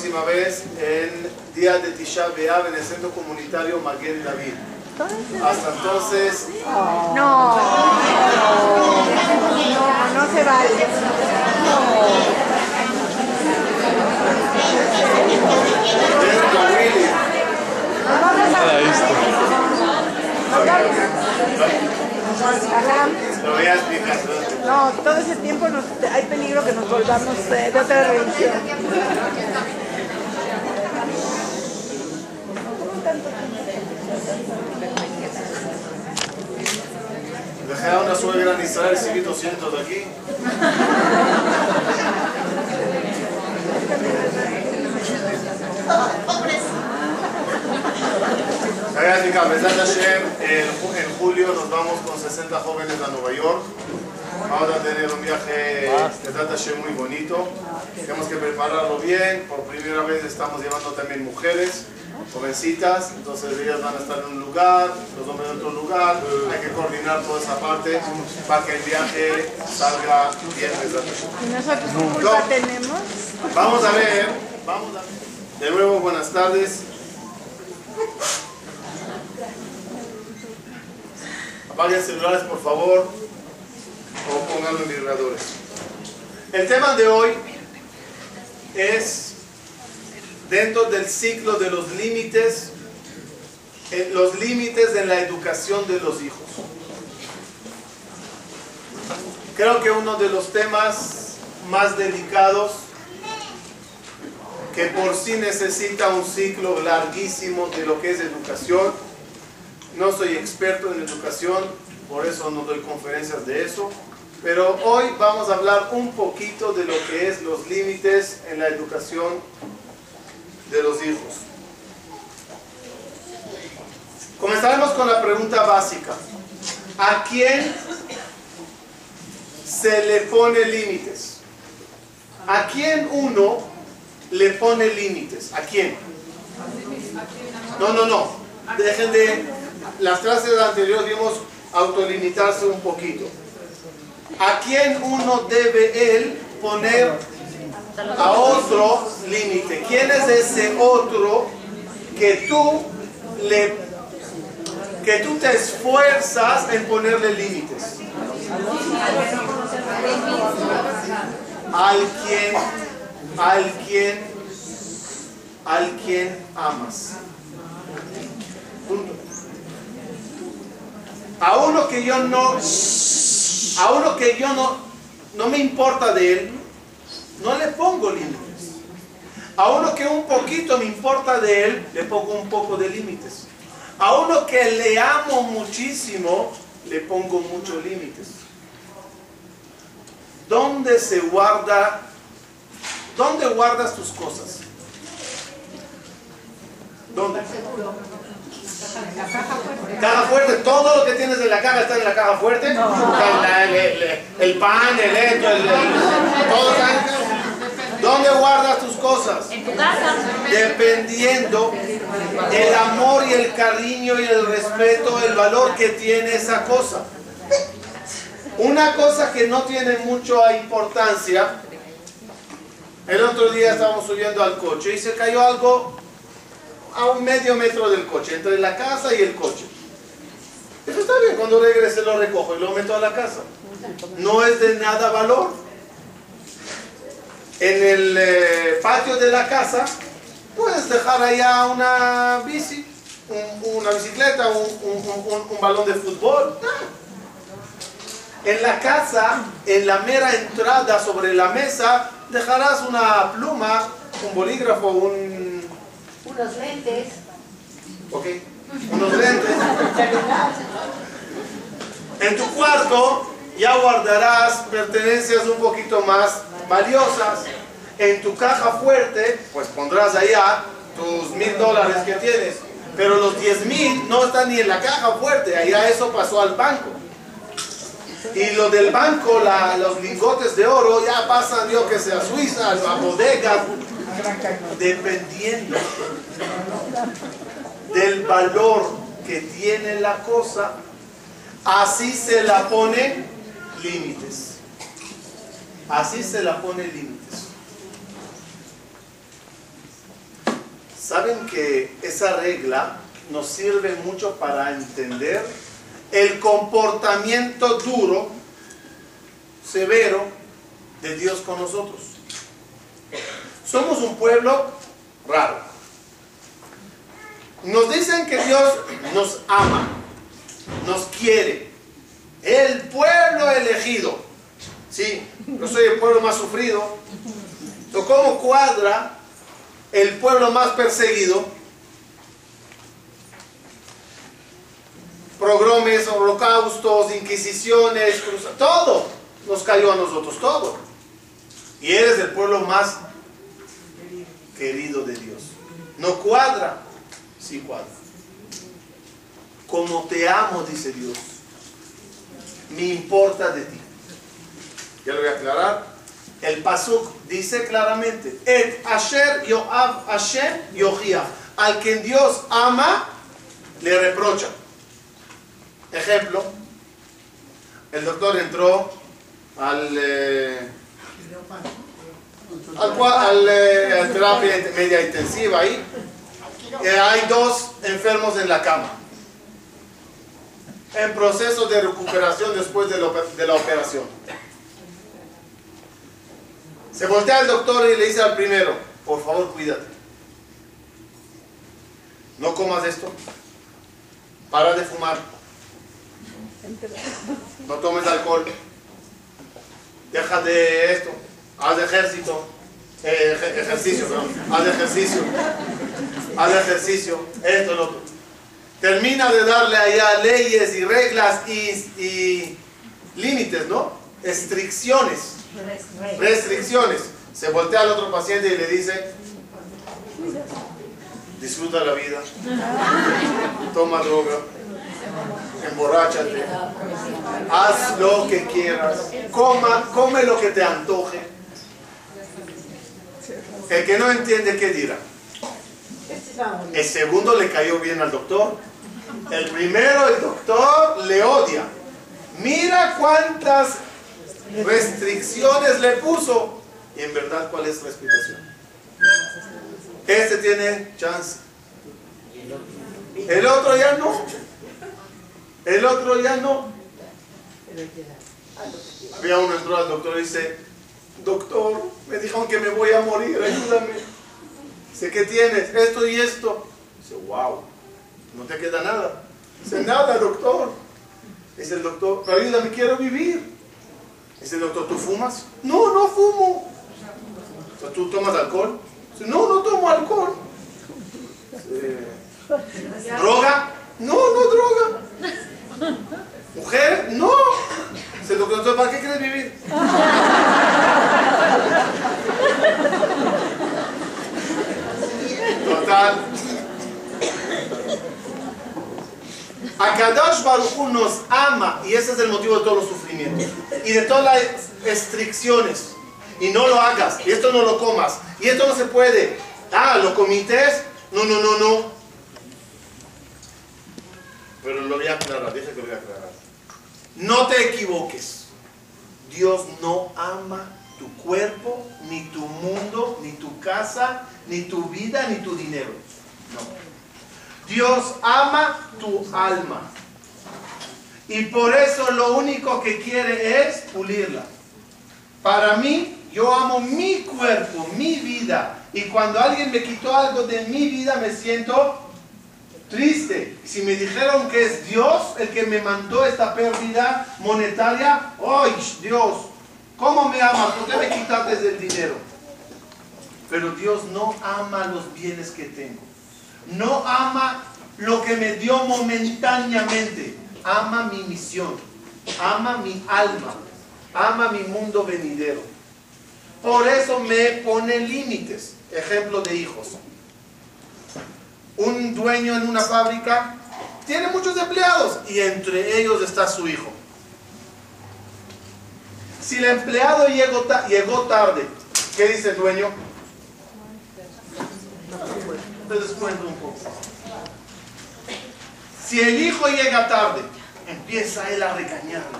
próxima vez en día de Tisha B'Av en el Centro Comunitario Maguel David. Hasta entonces, No, no, no se vale. Lo voy a explicar. ¿no? No, todo ese tiempo nos- hay peligro que nos volvamos eh, de otra religión. Dejé a una suegra en Israel, seguí 200 de aquí. En julio nos vamos con 60 jóvenes a Nueva York. Vamos a tener un viaje Besat Hashem muy bonito. Tenemos que prepararlo bien. Por primera vez estamos llevando también mujeres, jovencitas. Entonces ellas van a estar en un lugar, los hombres en otro lugar. Hay que coordinar toda esa parte para que el viaje salga bien. ¿Y nosotros qué culpa tenemos? Vamos a ver, vamos a ver. De nuevo, buenas tardes. Apaguen celulares, por favor, o pónganlo en vibradores. El tema de hoy es dentro del ciclo de los límites, en los límites en la educación de los hijos. Creo que uno de los temas más delicados que por sí necesita un ciclo larguísimo de lo que es educación. No soy experto en educación, por eso no doy conferencias de eso, pero hoy vamos a hablar un poquito de lo que es los límites en la educación de los hijos. Comenzaremos con la pregunta básica. ¿A quién se le pone límites? ¿A quién uno le pone límites? ¿A quién? No, no, no. Dejen de... Las clases anteriores vimos autolimitarse un poquito. ¿A quién uno debe él poner a otro límite? ¿Quién es ese otro que tú le que tú te esfuerzas en ponerle límites? Al quien al quien amas. Punto. A uno que yo no a uno que yo no no me importa de él, no le pongo límites. A uno que un poquito me importa de él, le pongo un poco de límites. A uno que le amo muchísimo, le pongo muchos límites. ¿Dónde se guarda ¿Dónde guardas tus cosas? ¿Dónde? Caja fuerte, todo lo que tienes en la caja está en la caja fuerte. La- el, el- el pan, el esto, el, el- todo está ¿Dónde guardas tus cosas? En tu casa. Dependiendo el amor y el cariño y el respeto, el valor que tiene esa cosa. Una cosa que no tiene mucha importancia el otro día estábamos subiendo al coche y se cayó algo a un medio metro del coche, entre la casa y el coche. Eso está bien, cuando regrese lo recojo y lo meto a la casa. No es de nada valor. En el eh, patio de la casa puedes dejar allá una bici, un- una bicicleta, un, un- un- un balón de fútbol. En la casa, en la mera entrada sobre la mesa, dejarás una pluma, un bolígrafo, un... Unos lentes. ¿Ok? Unos lentes. En tu cuarto ya guardarás pertenencias un poquito más valiosas. En tu caja fuerte, pues pondrás allá tus mil dólares que tienes. Pero los diez mil no están ni en la caja fuerte, allá eso pasó al banco. Y lo del banco, los lingotes de oro, ya pasan, yo que sé, a Suiza, a bodegas, dependiendo del valor que tiene la cosa, así se la pone límites. Así se la pone límites. Saben que esa regla nos sirve mucho para entender el comportamiento duro, severo de Dios con nosotros. Somos un pueblo raro. Nos dicen que Dios nos ama, nos quiere. El pueblo elegido. Sí, yo soy el pueblo más sufrido. Pero ¿Cómo cuadra el pueblo más perseguido? Progromes, holocaustos, inquisiciones, todo nos cayó a nosotros, todo. Y eres el pueblo más querido de Dios. No cuadra, sí cuadra. Como te amo, dice Dios, me importa de ti. Ya lo voy a aclarar. El pasuk dice claramente, Et Asher Yoav Hashem Yohia. Al que Dios ama, le reprocha. Ejemplo, el doctor entró al, eh, al, al, eh, terapia media intensiva ahí. Eh, hay dos enfermos en la cama. En proceso de recuperación después de la operación. Se voltea el doctor y le dice al primero, por favor cuídate. No comas esto. Para de fumar. No tomes alcohol. Deja de esto. Haz ejército. Eh, ej- ejercicio, perdón. Haz ejercicio. Haz ejercicio. Esto, lo otro. Termina de darle allá leyes y reglas y, y límites, ¿no? Restricciones. Restricciones. Se voltea al otro paciente y le dice, disfruta la vida, toma droga, emborráchate, haz lo que quieras, coma, come lo que te antoje. El que no entiende, ¿qué dirá? El segundo le cayó bien al doctor. El primero, el doctor, le odia. Mira cuántas restricciones le puso. Y en verdad, ¿cuál es la explicación? Este tiene chance. El otro ya no. El otro ya no. Había uno entró al doctor y dice, doctor, me dijeron que me voy a morir, ayúdame. Dice, ¿qué tienes? Esto y esto. Dice, wow, no te queda nada. Dice, nada, doctor. Dice el doctor, ayúdame, quiero vivir. Dice el doctor, ¿tú fumas? No, no fumo. Dice, ¿Tú tomas alcohol? Dice, no, no tomo alcohol. Dice, ¿Droga? No, no droga. ¿Mujer? No. El doctor, ¿para qué quieres vivir? Total. Akadosh Baruj Hu nos ama y ese es el motivo de todos los sufrimientos y de todas las restricciones. Y no lo hagas, y esto no lo comas, y esto no se puede. Ah, ¿lo comites? No, no, no, no. Pero lo voy a aclarar, dije que lo voy a aclarar. No te equivoques. Dios no ama tu cuerpo, ni tu mundo, ni tu casa, ni tu vida, ni tu dinero. No. Dios ama tu alma. Y por eso lo único que quiere es pulirla. Para mí, yo amo mi cuerpo, mi vida. Y cuando alguien me quitó algo de mi vida, me siento triste. Si me dijeron que es Dios el que me mandó esta pérdida monetaria, ¡ay, Dios! ¿Cómo me amas? ¿Por qué me quitaste del dinero? Pero Dios no ama los bienes que tengo. No ama lo que me dio momentáneamente. Ama mi misión. Ama mi alma. Ama mi mundo venidero. Por eso me pone límites. Ejemplo de hijos. Un dueño en una fábrica tiene muchos empleados y entre ellos está su hijo. Si el empleado llegó, llegó tarde, ¿qué dice el dueño? Te descuento un poco. Si el hijo llega tarde, empieza él a regañarle.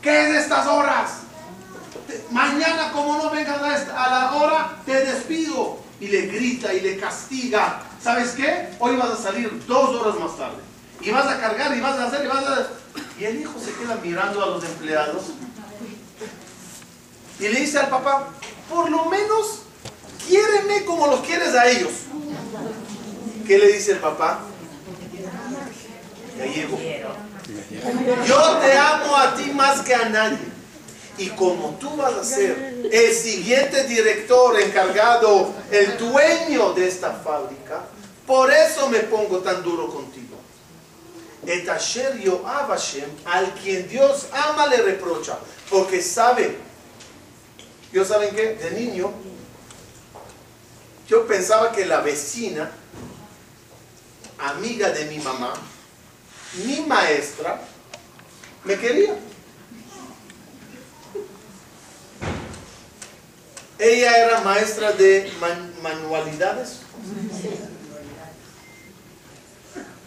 ¿Qué es de estas horas? Mañana como no vengas a la hora, te despido. Y le grita y le castiga. ¿Sabes qué? Hoy vas a salir dos horas más tarde. Y vas a cargar y vas a hacer y vas a... Y el hijo se queda mirando a los empleados. Y le dice al papá, por lo menos quiéreme como los quieres a ellos. ¿Qué le dice el papá? Ya llego. Yo te amo a ti más que a nadie. Y como tú vas a ser el siguiente director encargado, el dueño de esta fábrica, por eso me pongo tan duro contigo. Et asher yoav Hashem, al quien Dios ama le reprocha, porque sabe, yo saben qué, de niño, yo pensaba que la vecina, amiga de mi mamá, mi maestra, me quería. Ella era maestra de man- manualidades.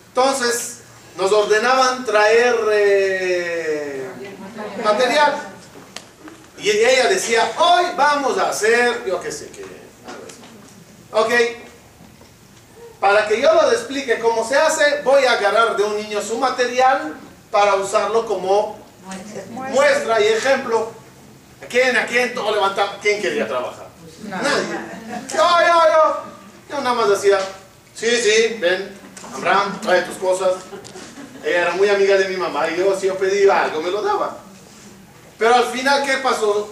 Entonces, nos ordenaban traer eh, material. Y ella decía, hoy vamos a hacer, yo qué sé qué. Ok. Para que yo les explique cómo se hace, voy a agarrar de un niño su material para usarlo como muestra y ejemplo. ¿A quién, a quién todo levantaba? ¿Quién quería trabajar? Nadie. Yo, yo, yo. Yo nada más decía, sí, sí, ven, Abraham, trae tus cosas. Ella era muy amiga de mi mamá y yo si yo pedía algo me lo daba. Pero al final, ¿qué pasó?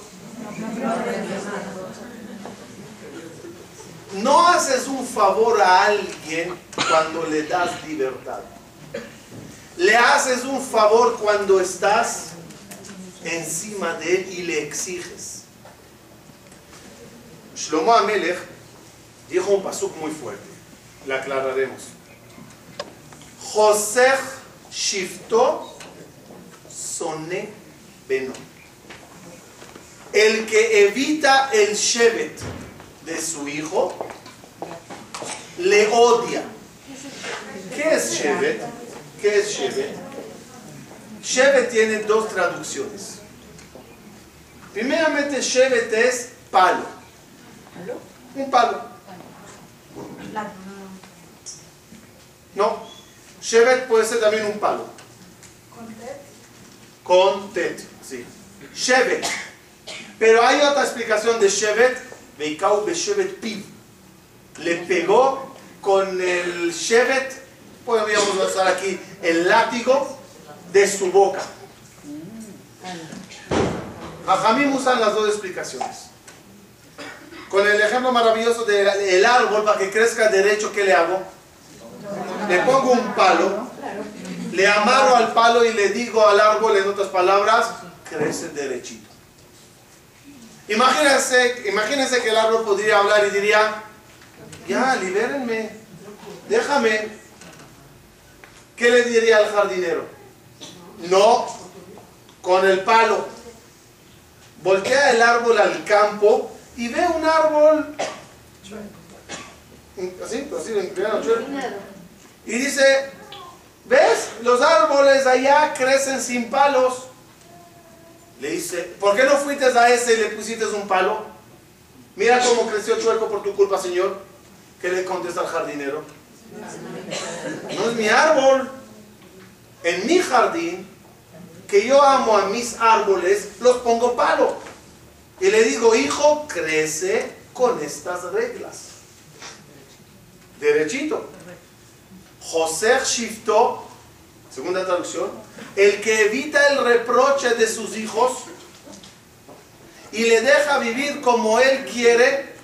No haces un favor a alguien cuando le das libertad. Le haces un favor cuando estás encima de él y le exiges. Shlomo Amelech dijo un pasuk muy fuerte. Le aclararemos. José Shifto Soné Beno. El que evita el Shevet de su hijo le odia. ¿Qué es Shevet? ¿Qué es Shevet? Shevet tiene dos traducciones. Primeramente, Shevet es palo. Un palo. No. Shevet puede ser también un palo. Con tet. Sí. Shevet. Pero hay otra explicación de Shevet. Veikau be Shevet piv. Le pegó con el Shevet. Podríamos usar aquí el látigo de su boca. Jajamim usan las dos explicaciones. Con el ejemplo maravilloso del árbol, para que crezca derecho, ¿qué le hago? Le pongo un palo, le amarro al palo y le digo al árbol, en otras palabras, crece derechito. Imagínense, imagínense que el árbol podría hablar y diría, ya, libérenme, déjame. ¿Qué le diría al jardinero? No, con el palo. Voltea el árbol al campo y ve un árbol así, así, inclinado, y dice, ¿ves? Los árboles allá crecen sin palos. Le dice, ¿por qué no fuiste a ese y le pusiste un palo? Mira cómo creció chueco por tu culpa, Señor. ¿Qué le contesta al jardinero? No es mi árbol. En mi jardín, que yo amo a mis árboles, los pongo palo. Y le digo, hijo, crece con estas reglas. Derechito. José Shifto, segunda traducción, el que evita el reproche de sus hijos y le deja vivir como él quiere,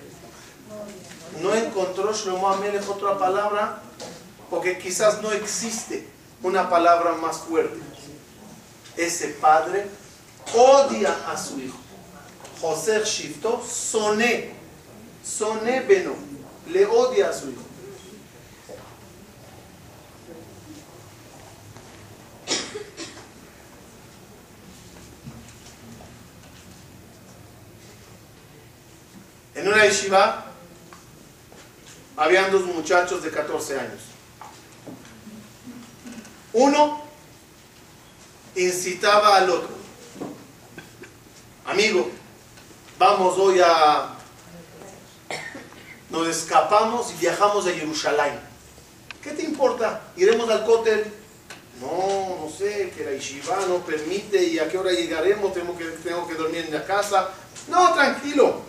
no encontró Shlomo Amelech otra palabra, porque quizás no existe una palabra más fuerte. Ese padre odia a su hijo. José Shifto, soné, soné beno, le odia a su hijo. una yeshiva, habían dos muchachos de 14 años. Uno incitaba al otro. Amigo, vamos hoy a... Nos escapamos y viajamos a Jerusalén. ¿Qué te importa? ¿Iremos al cótel? No, no sé, que la yeshiva no permite y a qué hora llegaremos, tengo que, tengo que dormir en la casa. No, tranquilo,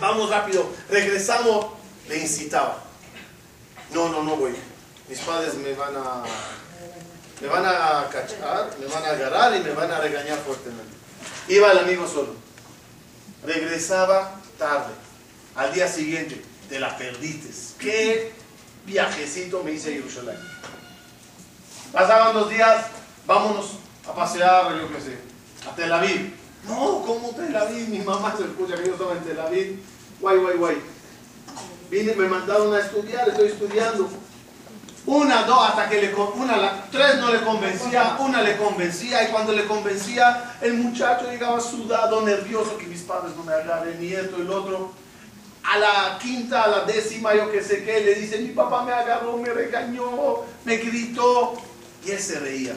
vamos rápido, regresamos. Le incitaba. No, no, no voy. Mis padres me van a, me van a cachar, me van a agarrar y me van a regañar fuertemente. Iba el amigo solo. Regresaba tarde. Al día siguiente, te la perdites. ¿Qué viajecito me hice a Jerusalén? Pasaban dos días, vámonos a pasear, yo qué sé, a Tel Aviv. No, ¿cómo Tel Aviv? Mi mamá se escucha que yo estaba en Tel Aviv. Guay, guay, guay. Vine, me mandaron a estudiar, estoy estudiando. Una, dos, hasta que le, una, tres no le convencía, una le convencía, y cuando le convencía, el muchacho llegaba sudado, nervioso, que mis padres no me agarren, y esto lo otro. A la quinta, a la décima, yo que sé qué, le dice, mi papá me agarró, me regañó, me gritó, y él se reía.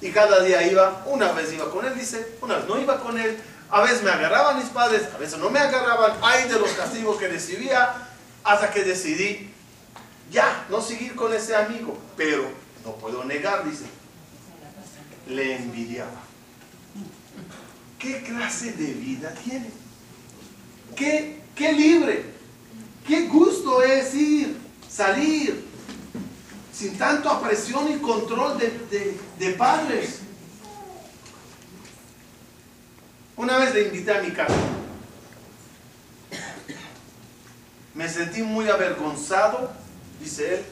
Y cada día iba, una vez iba con él, dice, una vez no iba con él, a veces me agarraban mis padres, a veces no me agarraban, hay de los castigos que recibía, hasta que decidí ya, no seguir con ese amigo. Pero no puedo negar, dice, le envidiaba. ¿Qué clase de vida tiene? ¿Qué, qué libre? ¿Qué gusto es ir, salir, sin tanta presión y control de, de, de padres? Una vez le invité a mi casa. Me sentí muy avergonzado, dice él,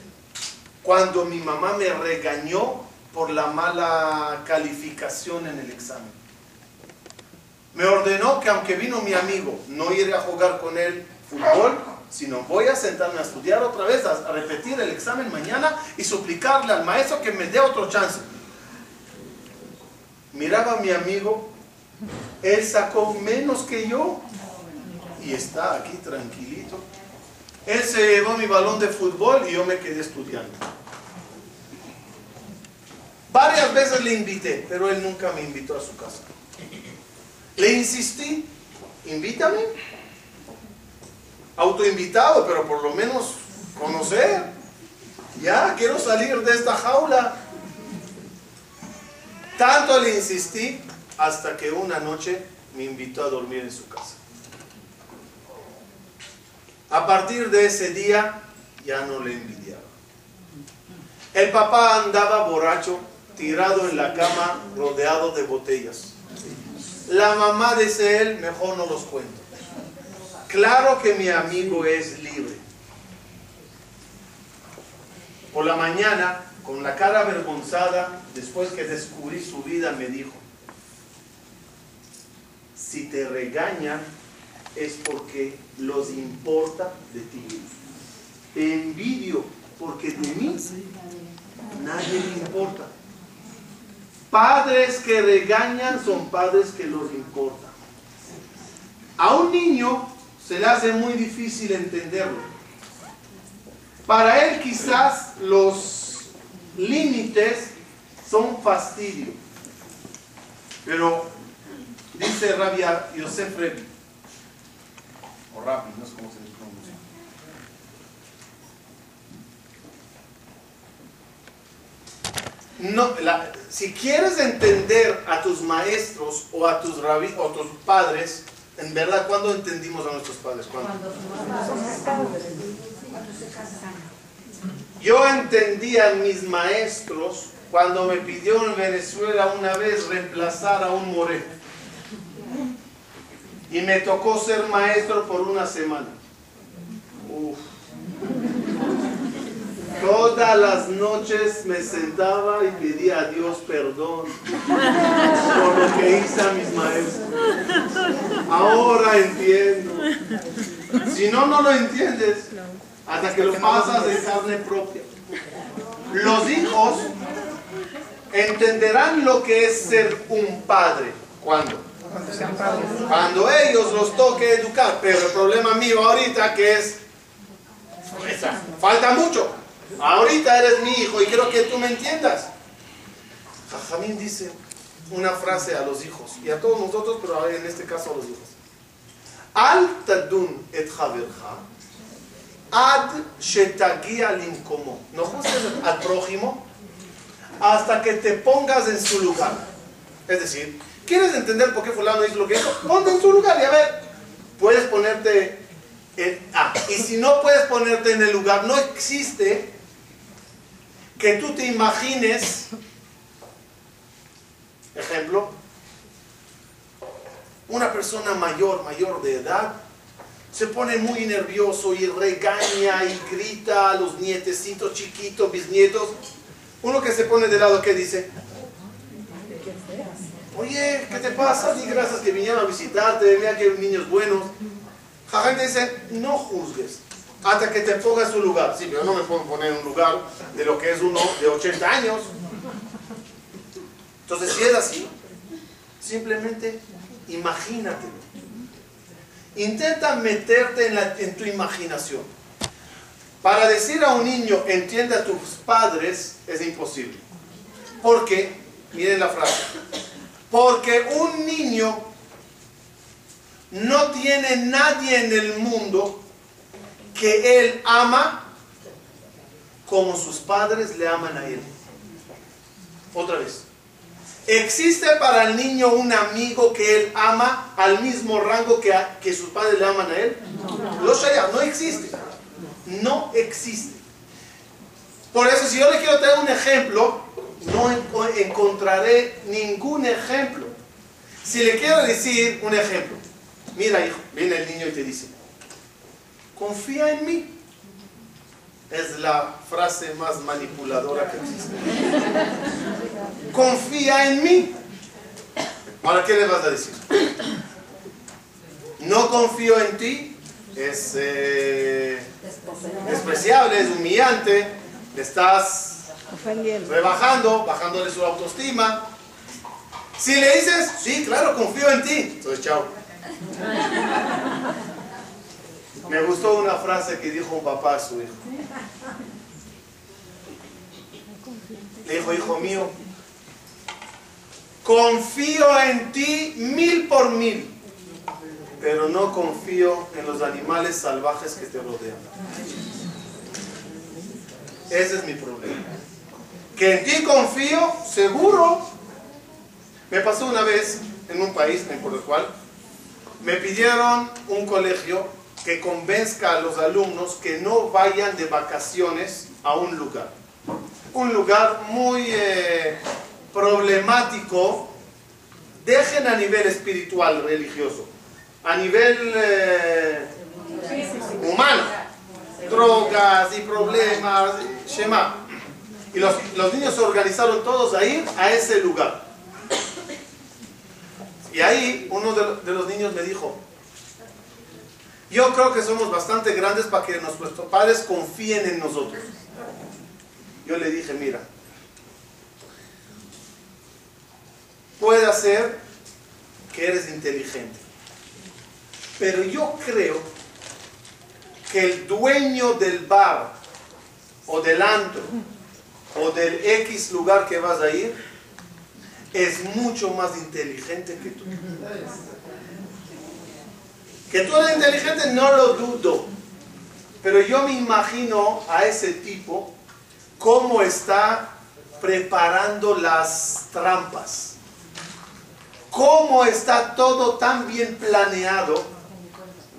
cuando mi mamá me regañó por la mala calificación en el examen. Me ordenó que aunque vino mi amigo, no iré a jugar con él fútbol, sino voy a sentarme a estudiar otra vez, a, repetir el examen mañana y suplicarle al maestro que me dé otro chance. Miraba a mi amigo él sacó menos que yo y está aquí tranquilito. Él se llevó mi balón de fútbol y yo me quedé estudiando. Varias veces le invité, pero él nunca me invitó a su casa. Le insistí, invítame. Autoinvitado, pero por lo menos conocer. Ya, quiero salir de esta jaula. Tanto le insistí hasta que una noche me invitó a dormir en su casa. A partir de ese día ya no le envidiaba. El papá andaba borracho, tirado en la cama, rodeado de botellas. La mamá dice él, mejor no los cuento. Claro que mi amigo es libre. Por la mañana, con la cara avergonzada, después que descubrí su vida, me dijo, si te regañan es porque los importa de ti. Te envidio porque de mí nadie le importa. Padres que regañan son padres que los importan. A un niño se le hace muy difícil entenderlo. Para él quizás los límites son fastidio. Pero Dice Rabia Yosef Rebi, o Rabbi, no sé cómo se pronuncia. No, si quieres entender a tus maestros o a tus rabis o tus padres, en verdad, ¿cuándo entendimos a nuestros padres? ¿Cuándo? Yo entendía a mis maestros cuando me pidió en Venezuela una vez reemplazar a un moreno y me tocó ser maestro por una semana. Todas las noches me sentaba y pedía a Dios perdón por lo que hice a mis maestros. Ahora entiendo. Si no, no lo entiendes hasta que lo pasas de carne propia. Los hijos entenderán lo que es ser un padre. ¿Cuándo? Cuando ellos los toque educar. Pero el problema mío ahorita que es, falta mucho. Ahorita eres mi hijo y quiero que tú me entiendas. Jajamín dice una frase a los hijos y a todos nosotros, pero en este caso a los hijos. Al tadun et ad shetagia linkomo. No juzgues al prójimo hasta que te pongas en su lugar. Es decir, ¿quieres entender por qué fulano hizo lo que hizo? Ponte en su lugar y a ver, puedes ponerte en... Ah, y si no puedes ponerte en el lugar, no existe que tú te imagines, ejemplo, una persona mayor, mayor de edad, se pone muy nervioso y regaña y grita a los nietecitos chiquitos, bisnietos. Uno que se pone de lado, ¿qué dice? Oye, ¿qué te pasa? Di gracias que vinieron a visitarte, mira que hay niños buenos. La gente dice, no juzgues hasta que te pongas en su lugar. Sí, pero no me puedo poner en un lugar de lo que es uno de 80 años. Entonces, si es así, simplemente imagínatelo. Intenta meterte en, tu imaginación. Para decir a un niño, entiende a tus padres, es imposible. ¿Por qué? Miren la frase. Porque un niño no tiene nadie en el mundo que él ama como sus padres le aman a él. Otra vez. ¿Existe para el niño un amigo que él ama al mismo rango que, a- que sus padres le aman a él? Lo shaya, no existe. No existe. Por eso, si yo le quiero traer un ejemplo, no enco- encontraré ningún ejemplo. Si le quiero decir un ejemplo, mira hijo, viene el niño y te dice, confía en mí. Es la frase más manipuladora que existe. Confía en mí. Ahora, ¿qué le vas a decir? No confío en ti. Es eh, despreciable, es humillante. Estás Ofendiendo. rebajando, bajándole su autoestima. Si le dices, sí, claro, confío en ti. Entonces, chao. Me gustó una frase que dijo un papá a su hijo. Le dijo, hijo mío, confío en ti mil por mil, pero no confío en los animales salvajes que te rodean. Ese es mi problema. Que en ti confío, seguro. Me pasó una vez en un país, por el cual, me pidieron un colegio que convenzca a los alumnos que no vayan de vacaciones a un lugar. Un lugar muy eh, problemático, dejen a nivel espiritual, religioso, a nivel eh, humano, drogas y problemas, Shema. Y los, los niños se organizaron todos a ir a ese lugar. Y ahí uno de, de los niños me dijo, yo creo que somos bastante grandes para que nuestros padres confíen en nosotros. Yo le dije, mira, puede ser que eres inteligente, pero yo creo que el dueño del bar o del antro o del X lugar que vas a ir es mucho más inteligente que tú. Que tú eres inteligente no lo dudo, pero yo me imagino a ese tipo cómo está preparando las trampas, cómo está todo tan bien planeado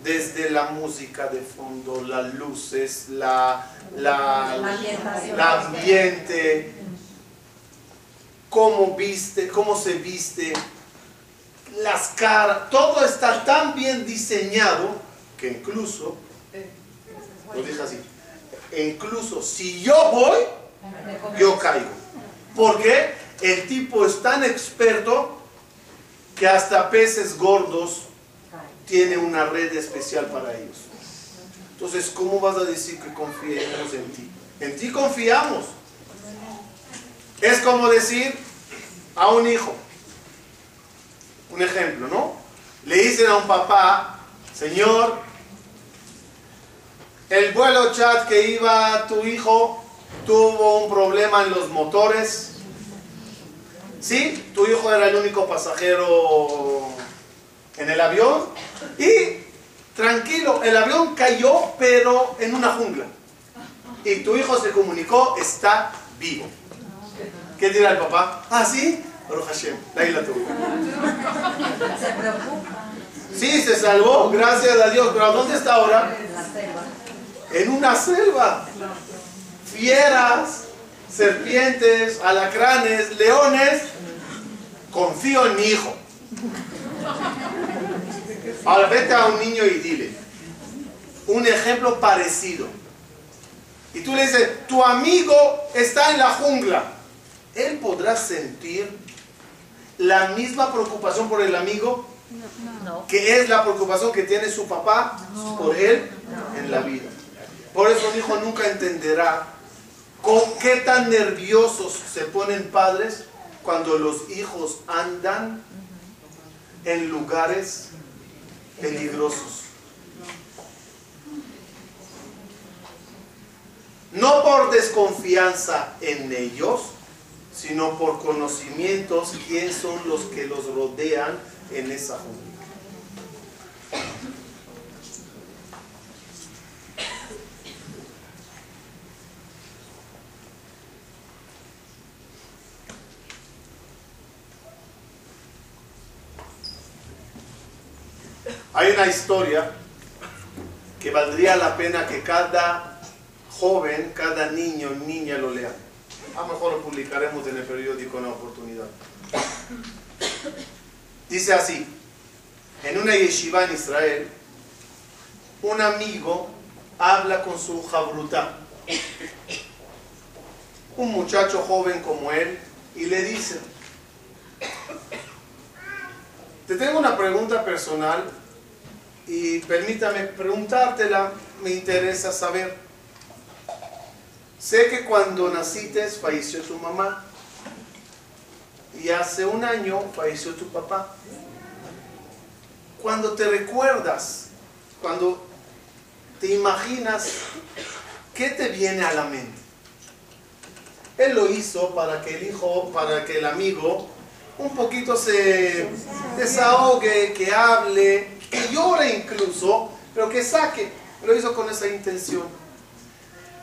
desde la música de fondo, las luces, la, la, ambiente, cómo viste, cómo se viste, las caras, todo está tan bien diseñado que incluso, lo dije así, incluso si yo voy, yo caigo. Porque el tipo es tan experto que hasta peces gordos tiene una red especial para ellos. Entonces, ¿cómo vas a decir que confiemos en ti? En ti confiamos. Es como decir a un hijo, Un ejemplo, ¿no? Le dicen a un papá, señor, el vuelo chat que iba tu hijo tuvo un problema en los motores. Sí, tu hijo era el único pasajero en el avión y tranquilo, el avión cayó pero en una jungla. Y tu hijo se comunicó, está vivo. ¿Qué dirá el papá? Ah, sí, Baruch Hashem, la isla tuvo. Se preocupa Sí, se salvó, gracias a Dios. Pero ¿dónde está ahora? en la selva. En una selva. Fieras, serpientes, alacranes, leones. Confío en mi hijo. Ahora vete a un niño y dile un ejemplo parecido. Y tú le dices, tu amigo está en la jungla. Él podrá sentir la misma preocupación por el amigo No. que es la preocupación que tiene su papá por él en la vida. Por eso un hijo nunca entenderá con qué tan nerviosos se ponen padres cuando los hijos andan en lugares peligrosos. No por desconfianza en ellos, sino por conocimientos quién son los que los rodean en esa jungla. Hay una historia que valdría la pena que cada joven, cada niño, niña lo lea. A lo mejor lo publicaremos en el periódico en la oportunidad. Dice así, en una yeshiva en Israel, un amigo habla con su jabrutá, un muchacho joven como él, y le dice, te tengo una pregunta personal y permítame preguntártela, me interesa saber. Sé que cuando naciste falleció tu mamá y hace un año falleció tu papá. Cuando te recuerdas, cuando te imaginas, ¿qué te viene a la mente? Él lo hizo para que el hijo, para que el amigo un poquito se desahogue, que hable, que llore incluso, pero que saque. Lo hizo con esa intención.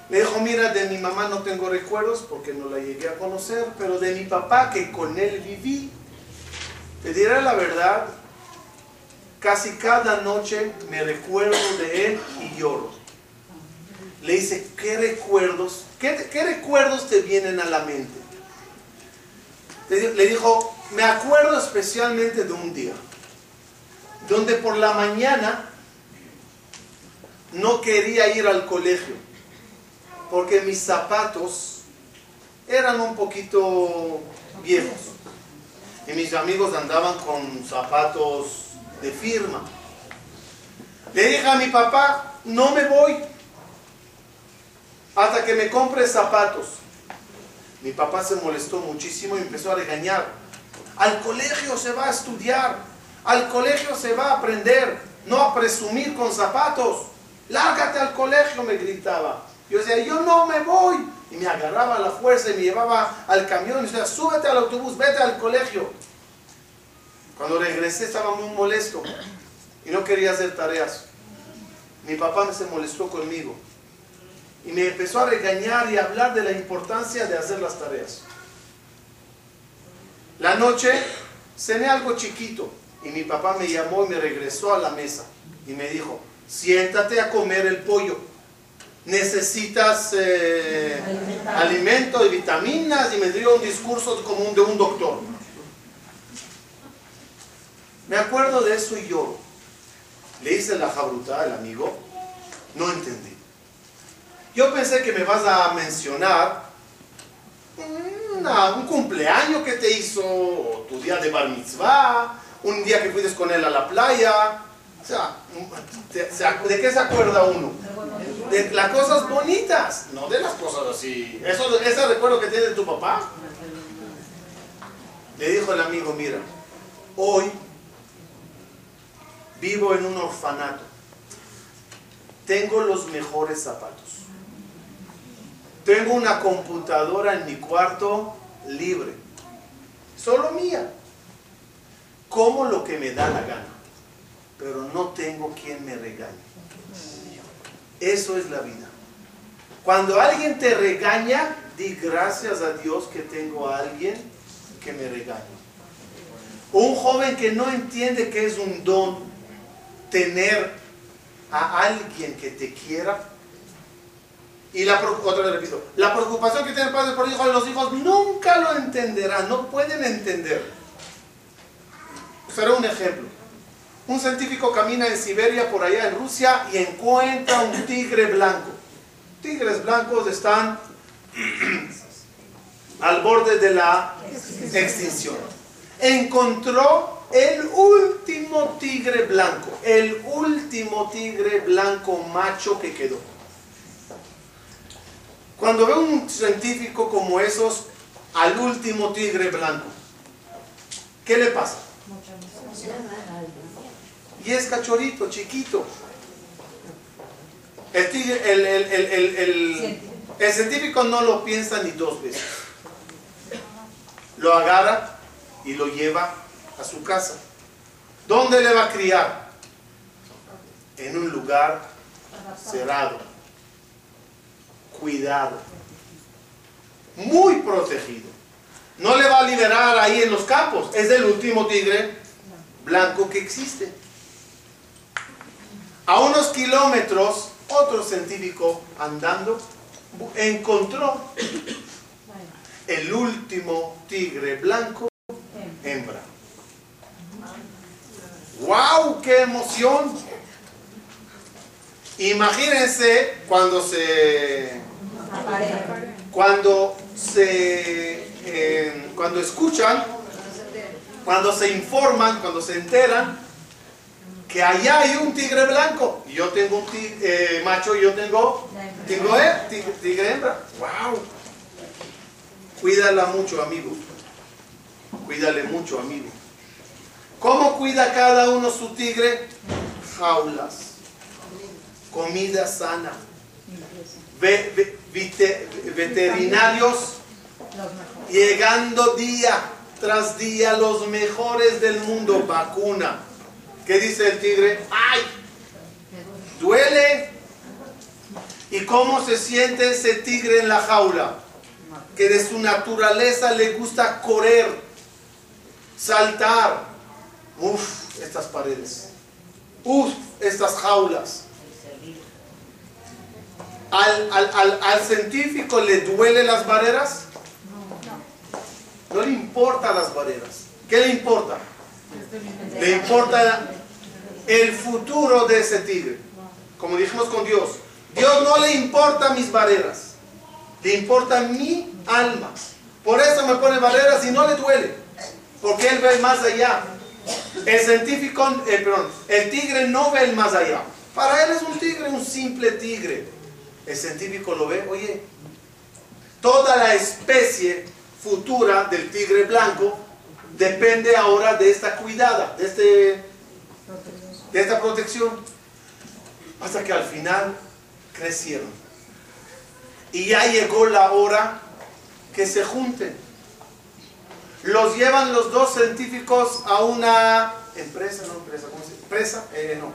Me dijo, mira, de mi mamá no tengo recuerdos porque no la llegué a conocer, pero de mi papá que con él viví, te diré la verdad, casi cada noche me recuerdo de él y lloro. Le dice, ¿qué recuerdos? ¿Qué, qué recuerdos te vienen a la mente? Le, le dijo, me acuerdo especialmente de un día, donde por la mañana no quería ir al colegio, porque mis zapatos eran un poquito viejos. Y mis amigos andaban con zapatos de firma. Le dije a mi papá, no me voy hasta que me compre zapatos. Mi papá se molestó muchísimo y empezó a regañar. Al colegio se va a estudiar, al colegio se va a aprender, no a presumir con zapatos. Lárgate al colegio, me gritaba. Yo decía, yo no me voy. Y me agarraba la fuerza y me llevaba al camión y decía, súbete al autobús, vete al colegio. Cuando regresé estaba muy molesto y no quería hacer tareas. Mi papá se molestó conmigo y me empezó a regañar y a hablar de la importancia de hacer las tareas. La noche cené algo chiquito y mi papá me llamó y me regresó a la mesa y me dijo, siéntate a comer el pollo. Necesitas eh, alimento y vitaminas y me dio un discurso como un de un doctor. Me acuerdo de eso y lloro. Le hice la jabruta al amigo, no entendí. Yo pensé que me vas a mencionar un cumpleaños que te hizo, o tu día de bar mitzvah, un día que fuiste con él a la playa. O sea, ¿de qué se acuerda uno? De las cosas bonitas, no de las cosas así. Eso, ese recuerdo que tiene tu papá. Le dijo el amigo, mira, hoy Vivo en un orfanato. Tengo los mejores zapatos. Tengo una computadora en mi cuarto libre. Solo mía. Como lo que me da la gana. Pero no tengo quien me regañe. Eso es la vida. Cuando alguien te regaña, di gracias a Dios que tengo a alguien que me regaña. Un joven que no entiende que es un don tener a alguien que te quiera. Y la, otra vez repito, la preocupación que tiene el padre por el hijo de los hijos nunca lo entenderán, no pueden entender. Será un ejemplo. Un científico camina en Siberia, por allá en Rusia, y encuentra un tigre blanco. Tigres blancos están al borde de la extinción. Encontró el último tigre blanco, el último tigre blanco macho que quedó. Cuando ve un científico como esos, al último tigre blanco, ¿qué le pasa? Y es cachorrito, chiquito. El, tigre- el, el- el- el- el- el científico no lo piensa ni dos veces. Lo agarra y lo lleva a su casa. ¿Dónde le va a criar? En un lugar cerrado, cuidado, muy protegido. No le va a liberar ahí en los campos. Es el último tigre blanco que existe. A unos kilómetros, otro científico andando encontró el último tigre blanco hembra. ¡Wow! ¡Qué emoción! Imagínense cuando se cuando se eh, cuando escuchan, cuando se informan, cuando se enteran que allá hay un tigre blanco yo tengo un tigre macho y yo tengo eh, tigre, tigre hembra. Wow. Cuídala mucho, amigo. Cuídale mucho, amigo. ¿Cómo cuida cada uno su tigre? Jaulas. Comida sana. Veterinarios llegando día tras día los mejores del mundo. Vacuna. ¿Qué dice el tigre? ¡Ay! Duele. ¿Y cómo se siente ese tigre en la jaula? Que de su naturaleza le gusta correr, saltar. Uf, estas paredes. Uf, estas jaulas. ¿Al, al- al- al científico le duele las barreras? No le importa las barreras. ¿Qué le importa? Le importa el futuro de ese tigre. Como dijimos con Dios, Dios no le importa mis barreras, le importa mi alma. Por eso me pone barreras y no le duele, porque él ve más allá. El científico, eh, perdón, el tigre no ve el más allá. Para él es un tigre, un simple tigre. El científico lo ve, oye, toda la especie futura del tigre blanco depende ahora de esta cuidada, de, este, de esta protección. Hasta que al final crecieron. Y ya llegó la hora que se junten. Los llevan los dos científicos a una empresa, no empresa, ¿cómo se dice? Empresa, eh, no.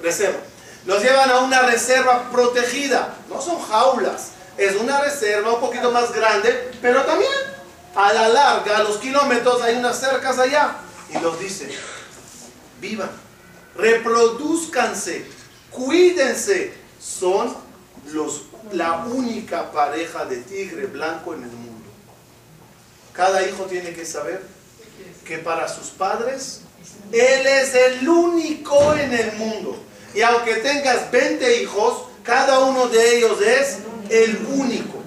Reserva. Los llevan a una reserva protegida. No son jaulas. Es una reserva un poquito más grande, pero también a la larga, a los kilómetros, hay unas cercas allá. Y los dicen, vivan, reproduzcanse, cuídense. Son los, la única pareja de tigre blanco en el mundo. Cada hijo tiene que saber que para sus padres, él es el único en el mundo. Y aunque tengas 20 hijos, cada uno de ellos es el único.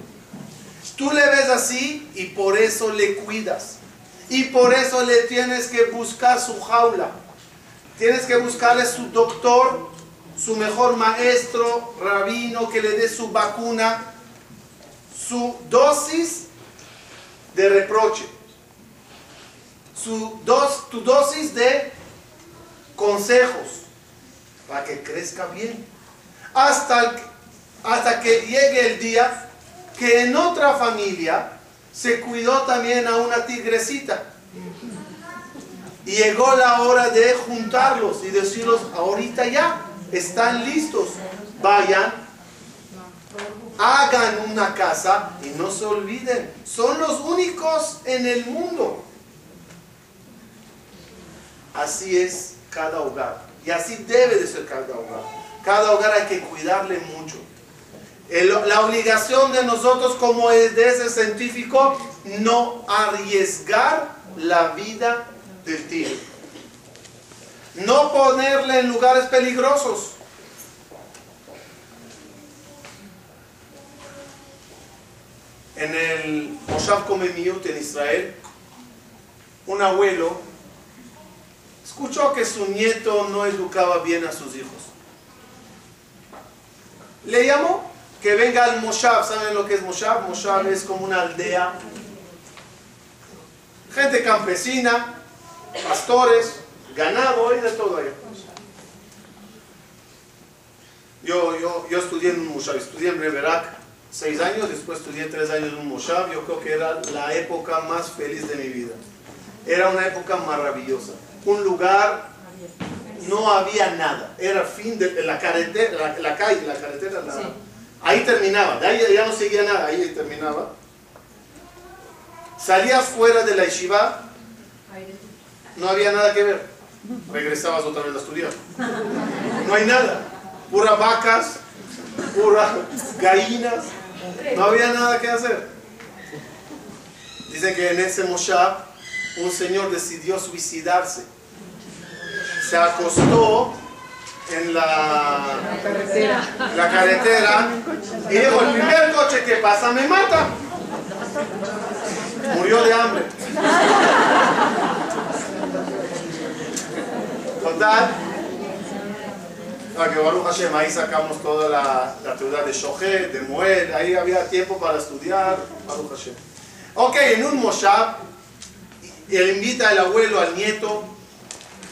Tú le ves así y por eso le cuidas. Y por eso le tienes que buscar su jaula. Tienes que buscarle su doctor, su mejor maestro, rabino, que le dé su vacuna, su dosis de reproche, su dos, tu dosis de consejos para que crezca bien. Hasta, hasta que llegue el día que en otra familia se cuidó también a una tigrecita. Y llegó la hora de juntarlos y decirlos, ahorita ya, están listos, vayan, hagan una casa y no se olviden, son los únicos en el mundo. Así es cada hogar. Y así debe de ser cada hogar. Cada hogar hay que cuidarle mucho. El- la obligación de nosotros como es de ese científico, no arriesgar la vida del tío. No ponerle en lugares peligrosos. En el Moshav Komemiut en Israel, un abuelo escuchó que su nieto no educaba bien a sus hijos. Le llamó que venga al Moshav. ¿Saben lo que es Moshav? Moshav es como una aldea. Gente campesina, pastores, ganado y de todo ahí. Yo, yo, yo estudié en un Moshav, estudié en Reverak seis años, después estudié tres años en un Moshav. Yo creo que era la época más feliz de mi vida. Era una época maravillosa. Un lugar, no había nada. Era fin de la carretera, la, la calle, la carretera. ahí terminaba, de ahí ya no seguía nada, ahí terminaba. Salías fuera de la yeshiva, no había nada que ver. Regresabas otra vez a estudiar. No hay nada. Pura vacas, pura gallinas. No había nada que hacer. Dicen que en ese moshav un señor decidió suicidarse. Se acostó en la, en la carretera y dijo, el primer coche que pasa me mata. Murió de hambre. Total. Ah, que Baruch Hashem, ahí sacamos toda la, la ciudad de Shohet, de Moed, ahí había tiempo para estudiar, Baruch Hashem. Ok, en un Moshav, y- él invita al abuelo, al nieto,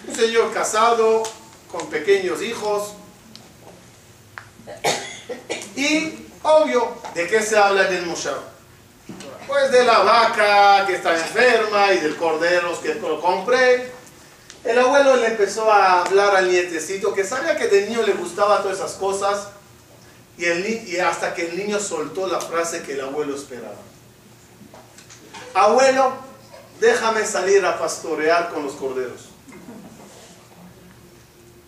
un señor casado, con pequeños hijos, y obvio, ¿de qué se habla en el? Pues de la vaca que está enferma y del cordero que lo compré. El abuelo le empezó a hablar al nietecito que sabía que de niño le gustaba todas esas cosas y hasta que el niño soltó la frase que el abuelo esperaba. Abuelo, déjame salir a pastorear con los corderos.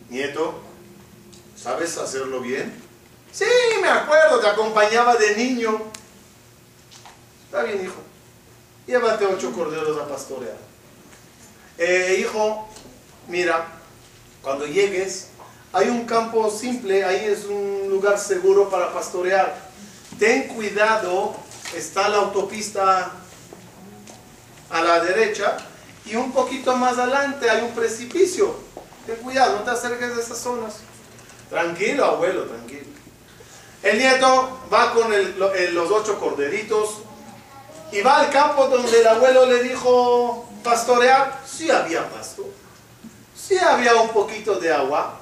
Nieto, ¿sabes hacerlo bien? Sí, me acuerdo, te acompañaba de niño. Está bien, hijo. Llévate ocho corderos a pastorear. Eh, hijo, mira, cuando llegues, hay un campo simple, ahí es un lugar seguro para pastorear. Ten cuidado, está la autopista a la derecha y un poquito más adelante hay un precipicio. Ten cuidado, no te acerques de esas zonas. Tranquilo, abuelo, tranquilo. El nieto va con los ocho corderitos y va al campo donde el abuelo le dijo pastorear. Sí había pasto, sí había un poquito de agua,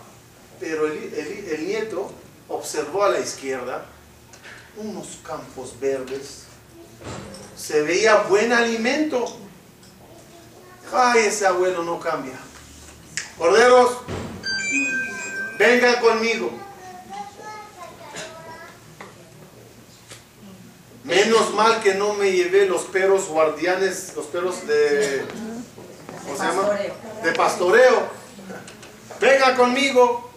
pero el, el- el nieto observó a la izquierda unos campos verdes. Se veía buen alimento. Ay, ese abuelo no cambia. Corderos, vengan conmigo. Menos mal que no me llevé los perros guardianes, los perros de... ¿Cómo se llama? De pastoreo. Venga conmigo.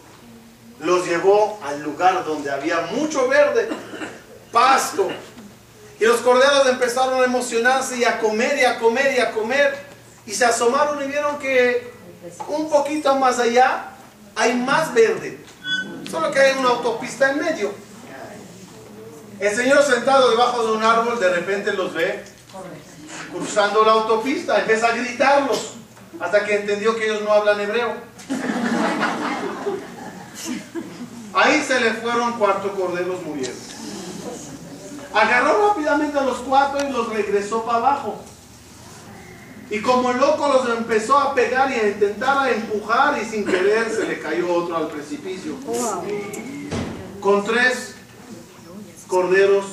Los llevó al lugar donde había mucho verde, pasto. Y los corderos empezaron a emocionarse y a comer y a comer y a comer. Y se asomaron y vieron que un poquito más allá hay más verde. Solo que hay una autopista en medio. El señor sentado debajo de un árbol de repente los ve cruzando la autopista, empieza a gritarlos hasta que entendió que ellos no hablan hebreo. Ahí se le fueron cuatro corderos murieron. Agarró rápidamente a los cuatro y los regresó para abajo. Y como loco los empezó a pegar y a intentar a empujar y sin querer se le cayó otro al precipicio. Con tres corderos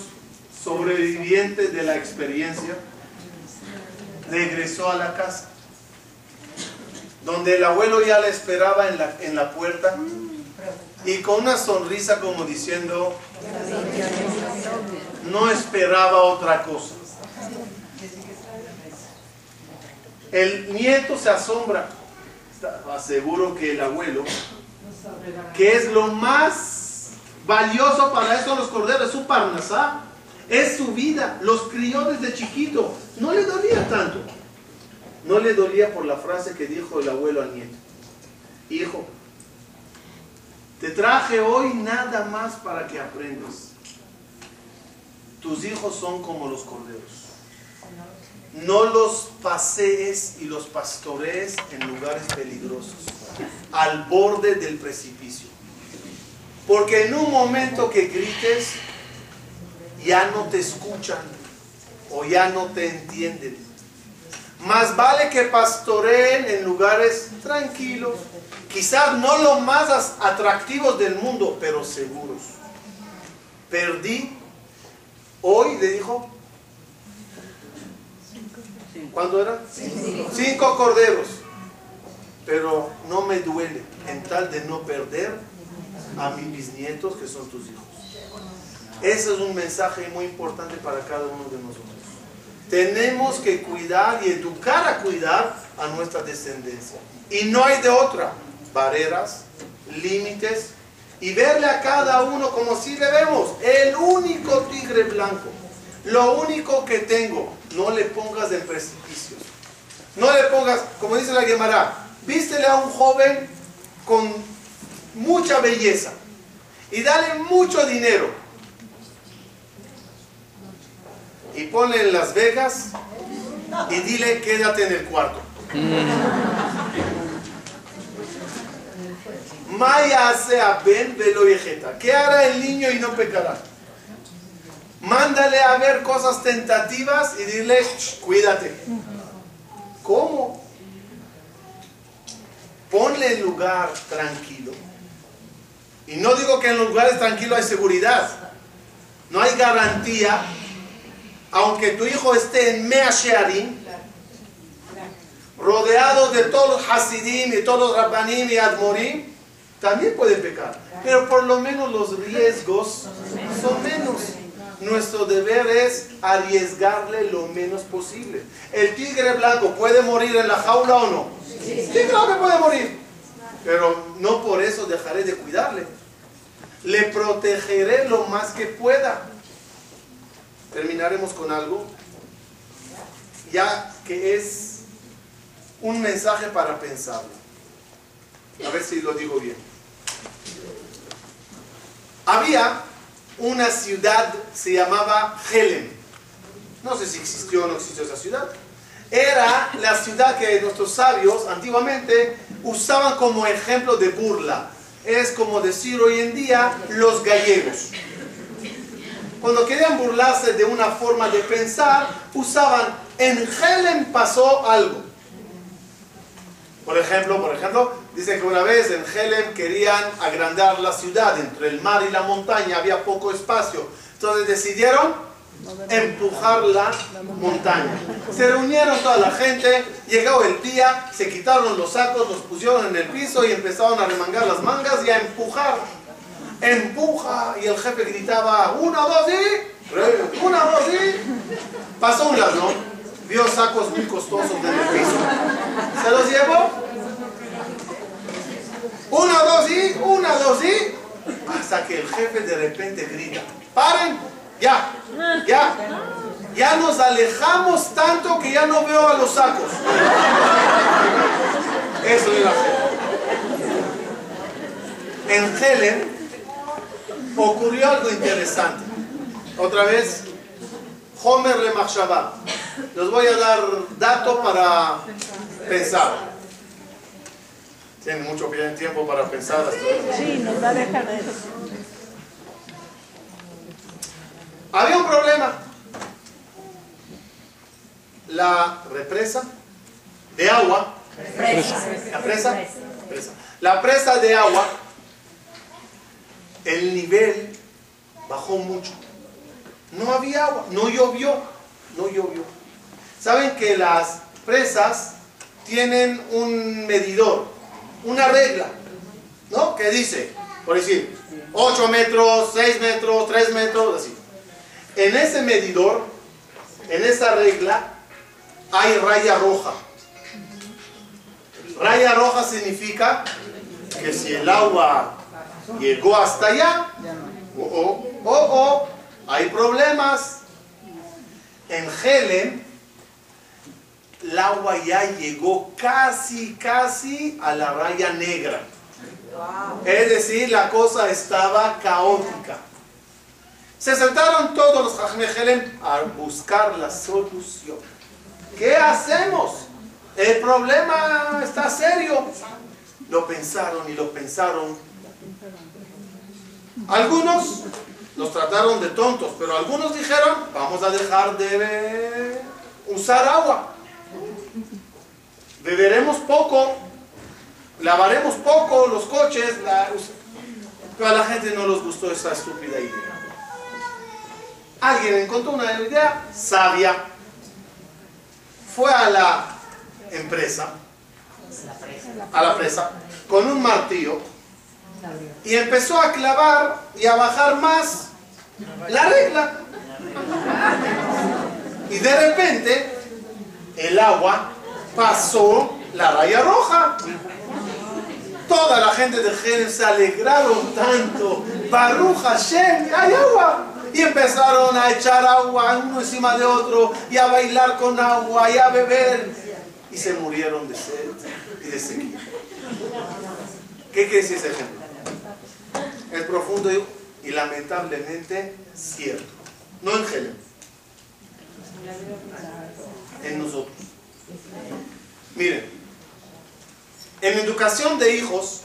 sobrevivientes de la experiencia, regresó a la casa, donde el abuelo ya le esperaba en la, en la puerta y con una sonrisa como diciendo, no esperaba otra cosa. El nieto se asombra, aseguro que el abuelo, que es lo más valioso para eso los corderos, es su parnasá, es su vida, los crió desde chiquito, no le dolía tanto. No le dolía por la frase que dijo el abuelo al nieto. Hijo, te traje hoy nada más para que aprendas. Tus hijos son como los corderos. No los pasees y los pastorees en lugares peligrosos, al borde del precipicio. Porque en un momento que grites, ya no te escuchan o ya no te entienden. Más vale que pastoreen en lugares tranquilos, quizás no los más atractivos del mundo, pero seguros. Perdí, hoy le dijo, ¿cuánto era? Cinco corderos, pero no me duele en tal de no perder a mis bisnietos que son tus hijos. Ese es un mensaje muy importante para cada uno de nosotros. Tenemos que cuidar y educar a cuidar a nuestra descendencia. Y no hay de otra. Barreras, límites y verle a cada uno como si le vemos. El único tigre blanco. Lo único que tengo. No le pongas de precipicios. No le pongas, como dice la Gemara, vístele a un joven con mucha belleza y dale mucho dinero y ponle en Las Vegas y dile quédate en el cuarto. Maya sea Ben velo ¿Qué hará el niño y no pecará? Mándale a ver cosas tentativas y dile, cuídate. ¿Cómo? Ponle lugar tranquilo. Y no digo que en los lugares tranquilos hay seguridad. No hay garantía aunque tu hijo esté en Mea Shearim, rodeado de todos los Hasidim y todos los Rabbanim y Admorim, también puede pecar. Pero por lo menos los riesgos son menos. Nuestro deber es arriesgarle lo menos posible. ¿El tigre blanco puede morir en la jaula o no? Sí, claro que puede morir. Pero no por eso dejaré de cuidarle. Le protegeré lo más que pueda terminaremos con algo, ya que es un mensaje para pensarlo. A ver si lo digo bien. Había una ciudad, se llamaba Helem. No sé si existió o no existió esa ciudad. Era la ciudad que nuestros sabios antiguamente usaban como ejemplo de burla. Es como decir hoy en día los gallegos. Cuando querían burlarse de una forma de pensar, usaban, en Helen pasó algo. Por ejemplo, por ejemplo, dice que una vez en Helen querían agrandar la ciudad, entre el mar y la montaña había poco espacio. Entonces decidieron empujar la montaña. Se reunieron toda la gente, llegó el día, se quitaron los sacos, los pusieron en el piso y empezaron a remangar las mangas y a empujar empuja y el jefe gritaba, una, dos y, una, dos y. Pasó un ladrón, vio sacos muy costosos en el piso, se los llevó, una, dos y, una, dos y, hasta que el jefe de repente grita, paren, ya, ya, ya nos alejamos tanto que ya no veo a los sacos. Eso es la fe. En Helen ocurrió algo interesante. Otra vez, Homer le Machshavá. Les voy a dar dato para pensar. Tienen mucho tiempo para pensar. Sí, nos va a dejar eso. Había un problema. La represa de agua, la presa, presa. La presa de agua, el nivel bajó mucho. No había agua, no llovió, no llovió. Saben que las presas tienen un medidor, una regla, ¿no? Que dice, por decir, 8 metros, 6 metros, 3 metros, así. En ese medidor, en esa regla, hay raya roja. Raya roja significa que si el agua llegó hasta allá, oh, oh, hay problemas. En Helen, el agua ya llegó casi, casi a la raya negra. Es decir, la cosa estaba caótica. Se sentaron todos los Jajme Helen a buscar la solución. ¿Qué hacemos? El problema está serio. Lo pensaron y lo pensaron. Algunos los trataron de tontos, pero algunos dijeron, vamos a dejar de usar agua. Beberemos poco, lavaremos poco los coches, pero a la gente no les gustó esa estúpida idea. Alguien encontró una idea sabia. Fue a la empresa, a la presa, con un martillo y empezó a clavar y a bajar más la regla. Y de repente el agua pasó la raya roja. Toda la gente de Jerez se alegraron tanto. Baruch Hashem, hay agua. Y empezaron a echar agua uno encima de otro y a bailar con agua y a beber. Y se murieron de sed y de sequía. ¿Qué quiere decir ese ejemplo? Es profundo y lamentablemente cierto. No en Jerez. En nosotros. Miren, en educación de hijos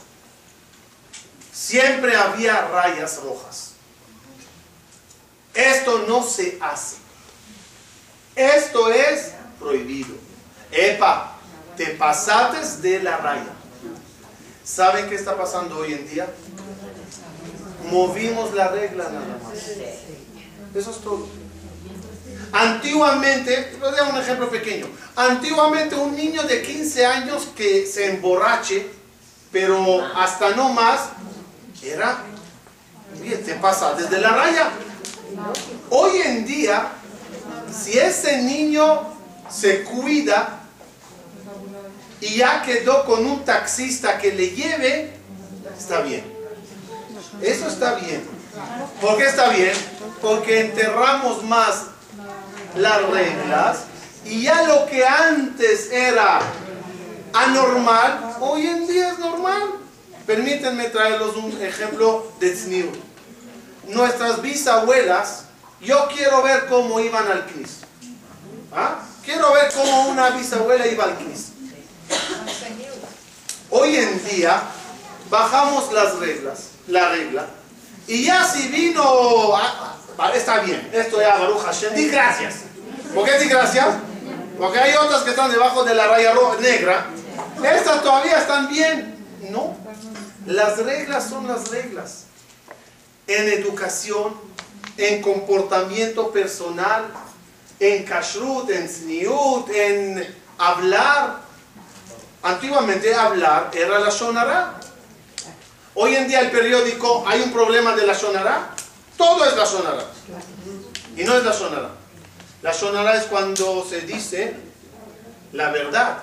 siempre había rayas rojas. Esto no se hace. Esto es prohibido. Epa, te pasates de la raya. ¿Saben qué está pasando hoy en día? Movimos la regla nada más. Eso es todo. Antiguamente, les doy un ejemplo pequeño. Antiguamente un niño de 15 años que se emborrache, pero hasta no más, era, bien, te pasa desde la raya. Hoy en día, si ese niño se cuida y ya quedó con un taxista que le lleve, está bien. Eso está bien. ¿Por qué está bien? Porque enterramos más las reglas y ya lo que antes era anormal, hoy en día es normal. Permítanme traerles un ejemplo de Tzniu. Nuestras bisabuelas, yo quiero ver cómo iban al CNIS. ¿Ah? Quiero ver cómo una bisabuela iba al CNIS. Hoy en día bajamos las reglas, la regla, y ya si vino Vale, está bien. Esto ya, Baruch Hashem. Di gracias. ¿Por qué di gracias? Porque hay otras que están debajo de la raya negra. Estas todavía están bien. No. Las reglas son las reglas. En educación, en comportamiento personal, en kashrut, en sniut, en hablar. Antiguamente hablar era la shonara. Hoy en día el periódico, ¿hay un problema de la shonara? Todo es la sonara. Y no es la sonara. La sonara es cuando se dice la verdad.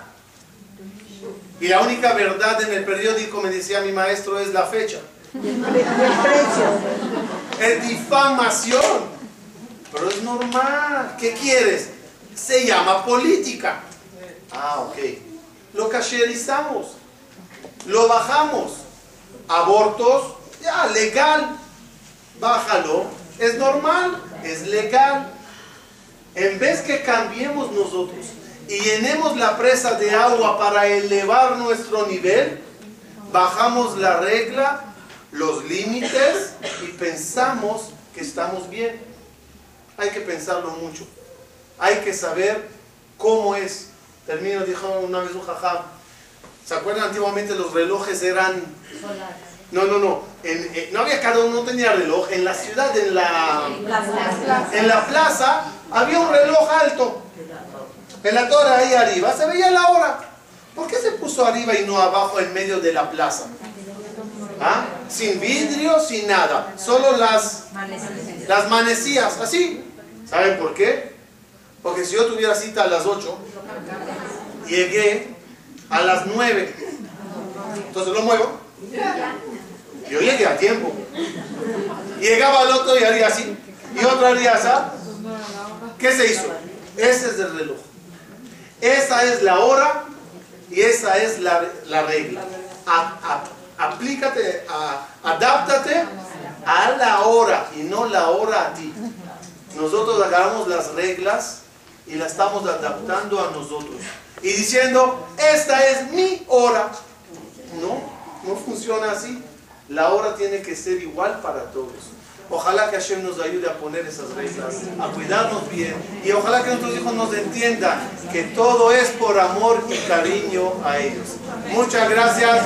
Y la única verdad en el periódico, me decía mi maestro, es la fecha. el precio. Es difamación. Pero es normal. ¿Qué quieres? Se llama política. Ah, ok. Lo cacherizamos. Lo bajamos. Abortos, ya, legal bájalo, es normal, es legal. En vez que cambiemos nosotros y llenemos la presa de agua para elevar nuestro nivel, bajamos la regla, los límites y pensamos que estamos bien. Hay que pensarlo mucho. Hay que saber cómo es Termino, dijo una vez un jajam. ¿Se acuerdan antiguamente los relojes eran... No, no, no. En- en- no había cada uno, no tenía reloj. En la ciudad, en la, en la plaza, había un reloj alto. En la torre ahí arriba se veía la hora. ¿Por qué se puso arriba y no abajo en medio de la plaza? ¿Ah? Sin vidrio, sin nada. Solo las, las manecillas, así. ¿Saben por qué? Porque si yo tuviera cita a las 8, llegué a las 9. Entonces lo muevo. Yo llegué a tiempo. Llegaba al otro y haría así. Y otro haría así. ¿Qué se hizo? Ese es el reloj. Esa es la hora y esa es la, la regla. A- a- aplícate, a- adáptate a la hora y no la hora a ti. Nosotros agarramos las reglas y las estamos adaptando a nosotros. Y diciendo, esta es mi hora. No, no funciona así. La hora tiene que ser igual para todos. Ojalá que Hashem nos ayude a poner esas reglas, a cuidarnos bien. Y ojalá que nuestros hijos nos entiendan que todo es por amor y cariño a ellos. Muchas gracias.